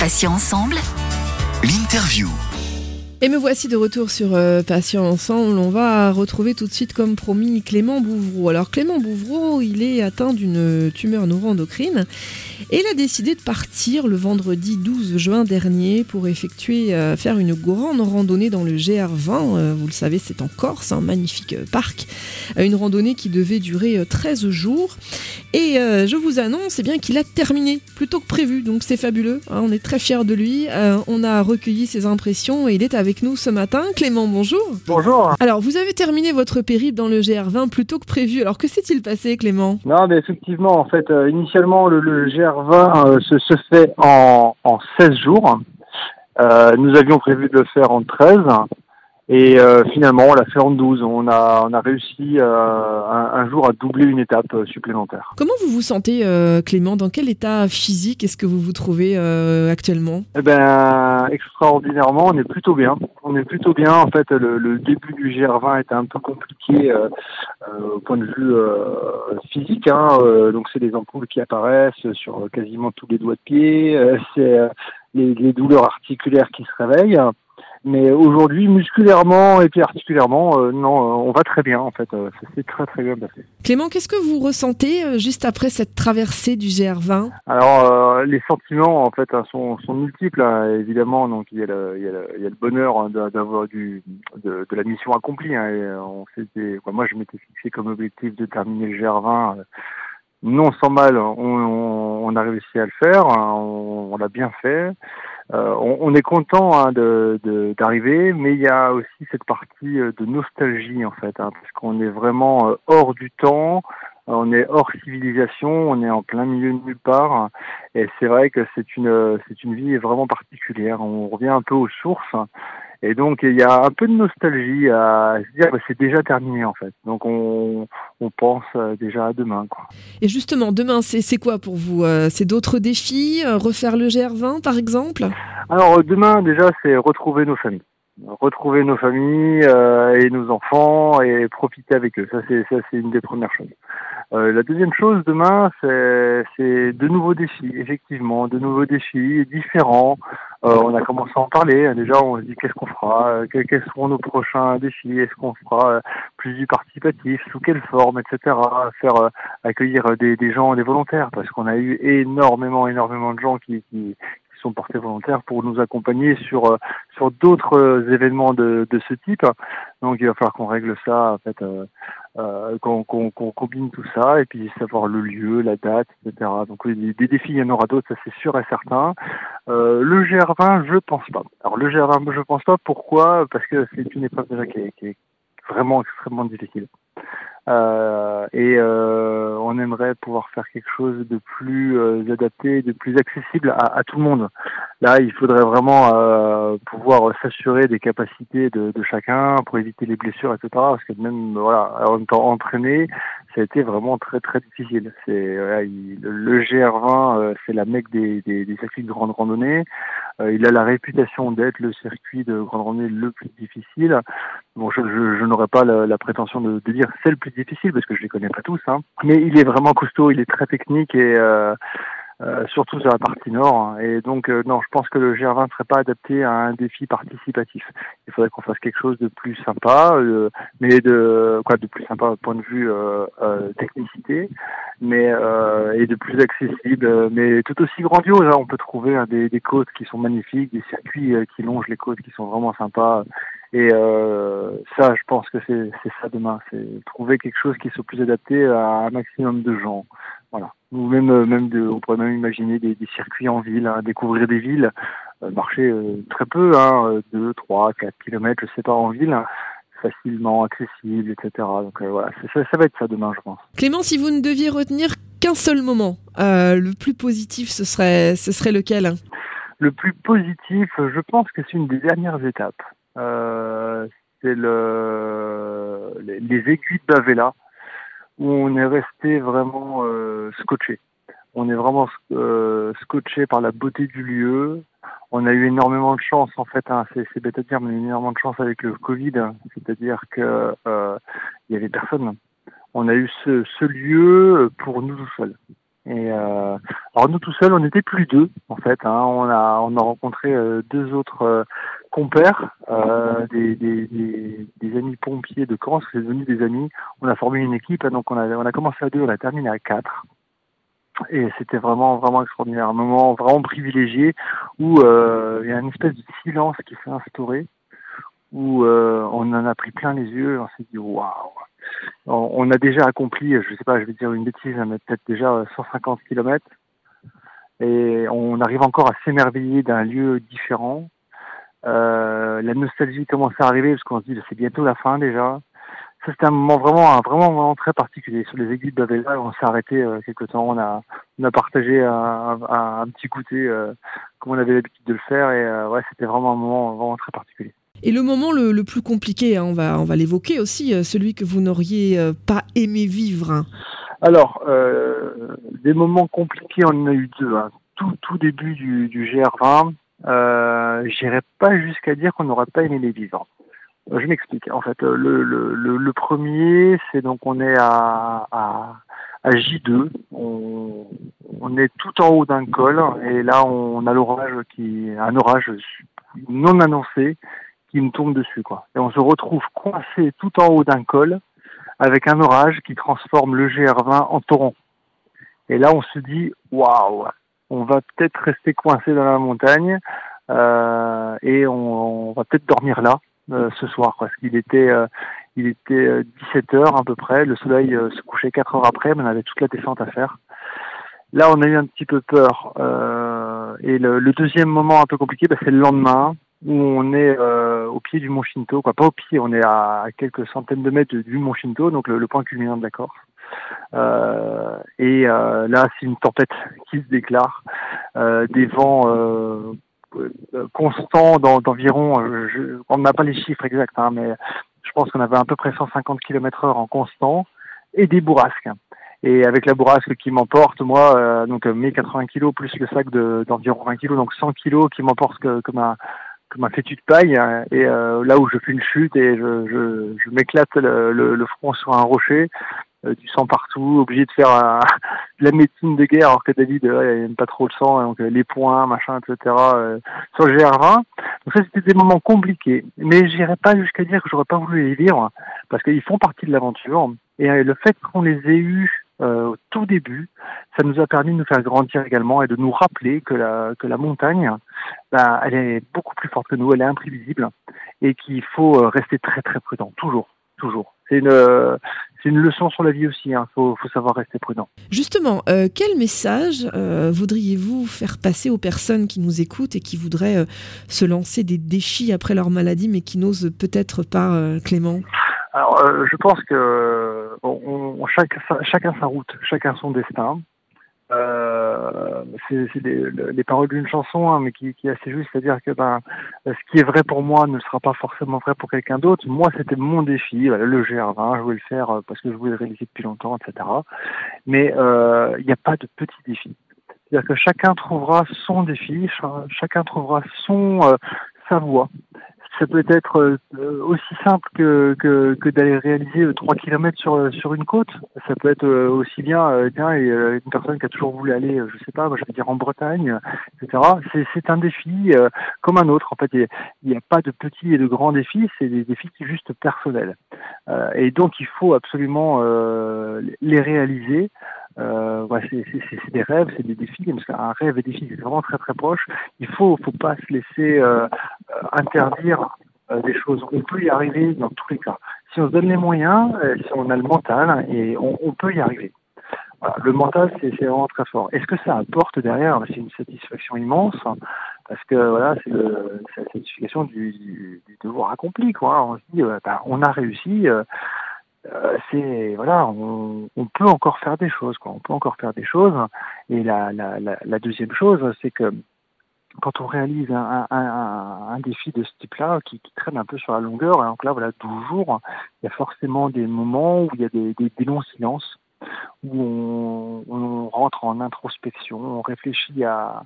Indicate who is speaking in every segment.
Speaker 1: Patients ensemble.
Speaker 2: L'interview.
Speaker 3: Et me voici de retour sur euh, Patients Ensemble. On va retrouver tout de suite, comme promis, Clément Bouvreau. Alors, Clément Bouvreau, il est atteint d'une tumeur neuroendocrine et il a décidé de partir le vendredi 12 juin dernier pour effectuer, euh, faire une grande randonnée dans le GR20. Euh, vous le savez, c'est en Corse, un magnifique euh, parc. Une randonnée qui devait durer euh, 13 jours. Et euh, je vous annonce eh bien qu'il a terminé plus tôt que prévu. Donc, c'est fabuleux. hein, on est très fiers de lui. On a recueilli ses impressions et il est avec nous ce matin. Clément, bonjour.
Speaker 4: Bonjour.
Speaker 3: Alors, vous avez terminé votre périple dans le GR20 plus tôt que prévu. Alors, que s'est-il passé, Clément?
Speaker 4: Non, mais effectivement, en fait, initialement, le, le GR20 euh, se, se fait en, en 16 jours. Euh, nous avions prévu de le faire en 13. Et euh, finalement, on l'a fait en 12. On a, on a réussi euh, un, un jour à doubler une étape supplémentaire.
Speaker 3: Comment vous vous sentez, euh, Clément? Dans quel état physique est-ce que vous vous trouvez actuellement?
Speaker 4: Eh ben, extraordinairement, on est plutôt bien. On est plutôt bien. En fait, le, début du GR20 était un peu compliqué euh, euh, au point de vue euh, physique. Hein. Donc, c'est des ampoules qui apparaissent sur quasiment tous les doigts de pied. C'est les douleurs articulaires qui se réveillent. Mais aujourd'hui, musculairement et puis articulairement, euh, non, euh, on va très bien en fait. Euh, ça s'est très très bien passé.
Speaker 3: Clément, qu'est-ce que vous ressentez juste après cette traversée du GR20
Speaker 4: Alors, les sentiments, en fait, hein, sont, sont multiples, hein, évidemment. Donc, il y a le, il y a le, il y a le bonheur hein, d'a- d'avoir du, de, de la mission accomplie. hein, et, on s'était, quoi, moi, je m'étais fixé comme objectif de terminer le GR20. euh, non sans mal, on, on, on a réussi à le faire, on, on l'a bien fait. Euh, on, on est content hein, de, de- d'arriver, mais il y a aussi cette partie euh, de nostalgie en fait, hein, parce qu'on est vraiment euh, hors du temps, on est hors civilisation, on est en plein milieu de nulle part, et c'est vrai que c'est une c'est une vie vraiment particulière. On revient un peu aux sources, et donc il y a un peu de nostalgie à se dire bah, c'est déjà terminé en fait. Donc on on pense euh, déjà à demain quoi.
Speaker 3: Et justement, demain, c'est c'est quoi pour vous Euh, C'est d'autres défis euh, Refaire le GR20, par exemple?
Speaker 4: Alors demain déjà c'est retrouver nos familles, retrouver nos familles euh, et nos enfants et profiter avec eux. Ça c'est ça c'est une des premières choses. Euh, la deuxième chose demain c'est c'est de nouveaux défis effectivement, de nouveaux défis différents. Euh, on a commencé à en parler. hein. Déjà on se dit qu'est-ce qu'on fera, euh, que- quels seront nos prochains défis, est-ce qu'on fera euh, plus du participatif, sous quelle forme, etc. Faire euh, accueillir des, des gens, des volontaires parce qu'on a eu énormément énormément de gens qui qui sont portés volontaires pour nous accompagner sur euh, sur d'autres euh, événements de, de ce type. Donc il va falloir qu'on règle ça, en fait, euh, qu'on combine tout ça et puis savoir le lieu, la date, etc. Donc des, défis, il y en aura d'autres, ça c'est sûr et certain. Le GR20, je pense pas. Alors le GR20, je pense pas. Pourquoi? Parce que c'est une épreuve déjà qui est vraiment extrêmement difficile. Euh, et euh, on aimerait pouvoir faire quelque chose de plus euh, adapté, de plus accessible à, à tout le monde. Là, il faudrait vraiment euh, pouvoir s'assurer des capacités de, de chacun pour éviter les blessures, etc. Parce que même voilà, en étant entraîné, ça a été vraiment très très difficile. C'est le, le GR20, euh, c'est la mecque des, circuits de grande randonnée. Euh, il a la réputation d'être le circuit de grande randonnée le plus difficile. Bon, je, je, n'aurais pas la, prétention de, de dire c'est le plus difficile parce que je les connais pas tous, hein. mais il est vraiment costaud, il est très technique et euh, euh, surtout sur la partie nord. hein. Et donc, euh, non, je pense que le GR20 ne serait pas adapté à un défi participatif. Il faudrait qu'on fasse quelque chose de plus sympa, euh, mais de quoi de plus sympa point de vue euh, euh, technicité, mais et de plus accessible, mais tout aussi grandiose. hein. On peut trouver hein, des, des côtes qui sont magnifiques, des circuits qui longent les côtes qui sont vraiment sympas. Et ça, je pense que c'est c'est ça demain, c'est trouver quelque chose qui soit plus adapté à un maximum de gens. Voilà. Ou même, euh, même de, on pourrait même imaginer des, des circuits en ville, hein, découvrir des villes, euh, marcher euh, très peu, hein, 2, 3, 4 kilomètres, je sais pas, en ville, hein, facilement accessible, etc. Donc euh, voilà, ça, ça va être ça demain, je pense.
Speaker 3: Clément, si vous ne deviez retenir qu'un seul moment, le plus positif, ce serait, ce serait lequel hein?
Speaker 4: Le plus positif, je pense que c'est une des dernières étapes. C'est le, les, les aiguilles de on est resté vraiment euh, scotché. On est vraiment euh, scotché par la beauté du lieu. On a eu énormément de chance, en fait, hein, c'est, bête à dire, mais énormément de chance avec le Covid, c'est-à-dire que euh, il y avait personne. On a eu ce, ce lieu pour nous tout seuls. Et euh, alors nous tout seuls, on n'était plus deux en fait. Hein. On a on a rencontré euh, deux autres euh, compères, euh, des, des, des, des, amis pompiers de Caen, c'est devenu des amis. On a formé une équipe, hein. donc on a on a commencé à deux, on a terminé à quatre. Et c'était vraiment vraiment extraordinaire, un moment vraiment privilégié où il y a une espèce de silence qui s'est instauré, où on en a pris plein les yeux, on s'est dit waouh on a déjà accompli, je sais pas, je vais dire une bêtise, mais peut-être déjà 150 km. Et on arrive encore à s'émerveiller d'un lieu différent. Euh, la nostalgie commence à arriver parce qu'on se dit c'est bientôt la fin déjà. Ça c'était un moment vraiment, un, vraiment, très particulier. Sur les aiguilles d'Avella, on s'est arrêté euh, quelque temps. On a, on a partagé un, un, petit goûter euh, comme on avait l'habitude de le faire. Et ouais, c'était vraiment un moment vraiment très particulier.
Speaker 3: Et le moment le, plus compliqué, hein, on va, l'évoquer aussi, euh, celui que vous n'auriez euh, pas aimé vivre.
Speaker 4: Alors, euh, des moments compliqués, on en a eu deux. Hein. Tout, début du, du GR20, euh, j'irai pas jusqu'à dire qu'on n'aurait pas aimé les vivre. Je m'explique. En fait, le, premier, c'est donc on est à J2. On, on, est tout en haut d'un col et là on a l'orage qui, un orage non annoncé qui me tombe dessus, quoi. Et on se retrouve coincé tout en haut d'un col avec un orage qui transforme le GR20 en torrent. Et là, on se dit, waouh, on va peut-être rester coincé dans la montagne euh, et on, va peut-être dormir là euh, ce soir, parce qu'il était, euh, il était 17 heures à peu près. Le soleil euh, se couchait 4 heures après, mais on avait toute la descente à faire. Là, on a eu un petit peu peur. Euh, et le, le, deuxième moment un peu compliqué, bah, c'est le lendemain où on est euh, au pied du mont Shinto, quoi, pas au pied, on est à quelques centaines de mètres du mont Shinto, donc le, point culminant de la Corse. Euh, et euh, là, c'est une tempête qui se déclare, euh, des vents euh, constants d'environ, on n'a pas les chiffres exacts, hein, mais je pense qu'on avait à peu près 150 km heure en constant, et des bourrasques. Et avec la bourrasque qui m'emporte, moi, euh, donc mes 80 kg plus le sac d'environ 20 kg, donc 100 kg qui m'emporte comme un, comme un fétu de paille hein, et euh, là où je fais une chute et je, je, je m'éclate le, le, front sur un rocher, euh, du sang partout, obligé de faire euh, de la médecine de guerre alors que David il n'aime pas trop le sang, donc les points, machin, etc. sur le GR20. Donc ça c'était des moments compliqués, mais j'irai pas jusqu'à dire que j'aurais pas voulu les vivre parce qu'ils font partie de l'aventure et le fait qu'on les ait eus euh, au tout début, ça nous a permis de nous faire grandir également et de nous rappeler que la, que la montagne, bah, elle est beaucoup plus forte que nous, elle est imprévisible et qu'il faut euh, rester très très prudent, toujours, toujours. C'est une, c'est une leçon sur la vie aussi, il hein. faut, faut, savoir rester prudent.
Speaker 3: Justement, euh, quel message euh, voudriez-vous faire passer aux personnes qui nous écoutent et qui voudraient euh, se lancer des défis après leur maladie mais qui n'osent peut-être pas, euh, Clément?
Speaker 4: Alors, euh, je pense que on, on, chacun, chacun sa route, chacun son destin. Euh, c'est les, paroles d'une chanson, hein, mais qui, qui, est assez juste, c'est-à-dire que ben, ce qui est vrai pour moi ne sera pas forcément vrai pour quelqu'un d'autre. Moi, c'était mon défi, voilà, le GR20, je voulais le faire euh, parce que je voulais le réaliser depuis longtemps, etc. Mais euh, il n'y a pas de petit défi. C'est-à-dire que chacun trouvera son défi, chacun trouvera son euh, sa voie ça peut être euh, aussi simple que, que, d'aller réaliser 3 km sur, sur une côte. Ça peut être euh, aussi bien, euh, une personne qui a toujours voulu aller, je sais pas, moi je vais dire en Bretagne, etc. C'est un défi comme un autre. En fait, il n'y a, pas de petits et de grands défis, c'est des défis qui sont juste personnels. et donc, il faut absolument les réaliser. Euh, c'est des rêves, c'est des défis. Un rêve et défi, c'est vraiment très très proche. Il faut, faut pas se laisser euh, interdire euh, des choses. On peut y arriver dans tous les cas. Si on se donne les moyens, euh, si on a le mental, et on, peut y arriver. Le mental, c'est vraiment très fort. Est-ce que ça apporte derrière? C'est une satisfaction immense parce que voilà, c'est la satisfaction du, devoir accompli. Quoi. On se dit, bah, on a réussi. C'est voilà, on, on, peut encore faire des choses, quoi. On peut encore faire des choses. Et la, la, la, la deuxième chose, c'est que quand on réalise un, un, un, un défi de ce type-là, qui, qui, traîne un peu sur la longueur, donc là, voilà, toujours, il y a forcément des moments où il y a des, des, des longs silences, où on, rentre en introspection, on réfléchit à,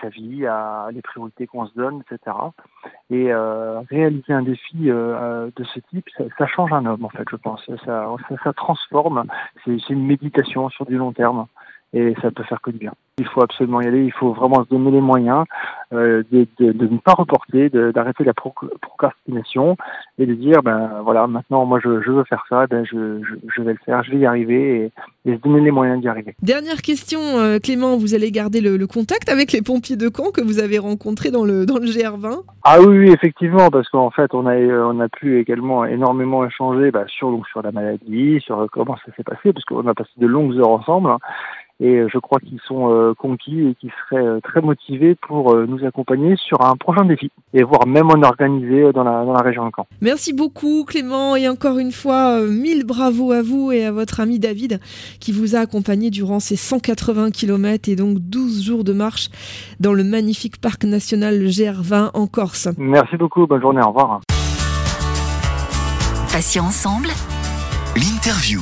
Speaker 4: sa vie, à les priorités qu'on se donne, etc. Et euh, réaliser un défi euh, de ce type, ça, change un homme, en fait, je pense. Ça, ça transforme. C'est une méditation sur du long terme. Et ça peut faire que du bien. Il faut absolument y aller, il faut vraiment se donner les moyens euh, de, de, de, ne pas reporter, d'arrêter la procrastination et de dire ben voilà maintenant moi je, je veux faire ça, ben je, je, je, vais le faire, je vais y arriver et, et se donner les moyens d'y arriver.
Speaker 3: Dernière question euh, Clément, vous allez garder le, le, contact avec les pompiers de Caen que vous avez rencontrés dans le dans le GR20
Speaker 4: Ah oui, oui effectivement parce qu'en fait on a on a pu également énormément échanger bah, sur donc sur la maladie, sur comment ça s'est passé parce qu'on a passé de longues heures ensemble. Hein et euh, je crois qu'ils sont euh, conquis et qu'ils seraient euh, très motivés pour nous accompagner sur un prochain défi et voire même en organiser dans la, dans la région de Caen.
Speaker 3: Merci beaucoup Clément et encore une fois mille bravos à vous et à votre ami David qui vous a accompagné durant ces 180 km et donc 12 jours de marche dans le magnifique parc national GR20 en Corse.
Speaker 4: Merci beaucoup, bonne journée, au revoir.
Speaker 2: Passions ensemble, l'interview.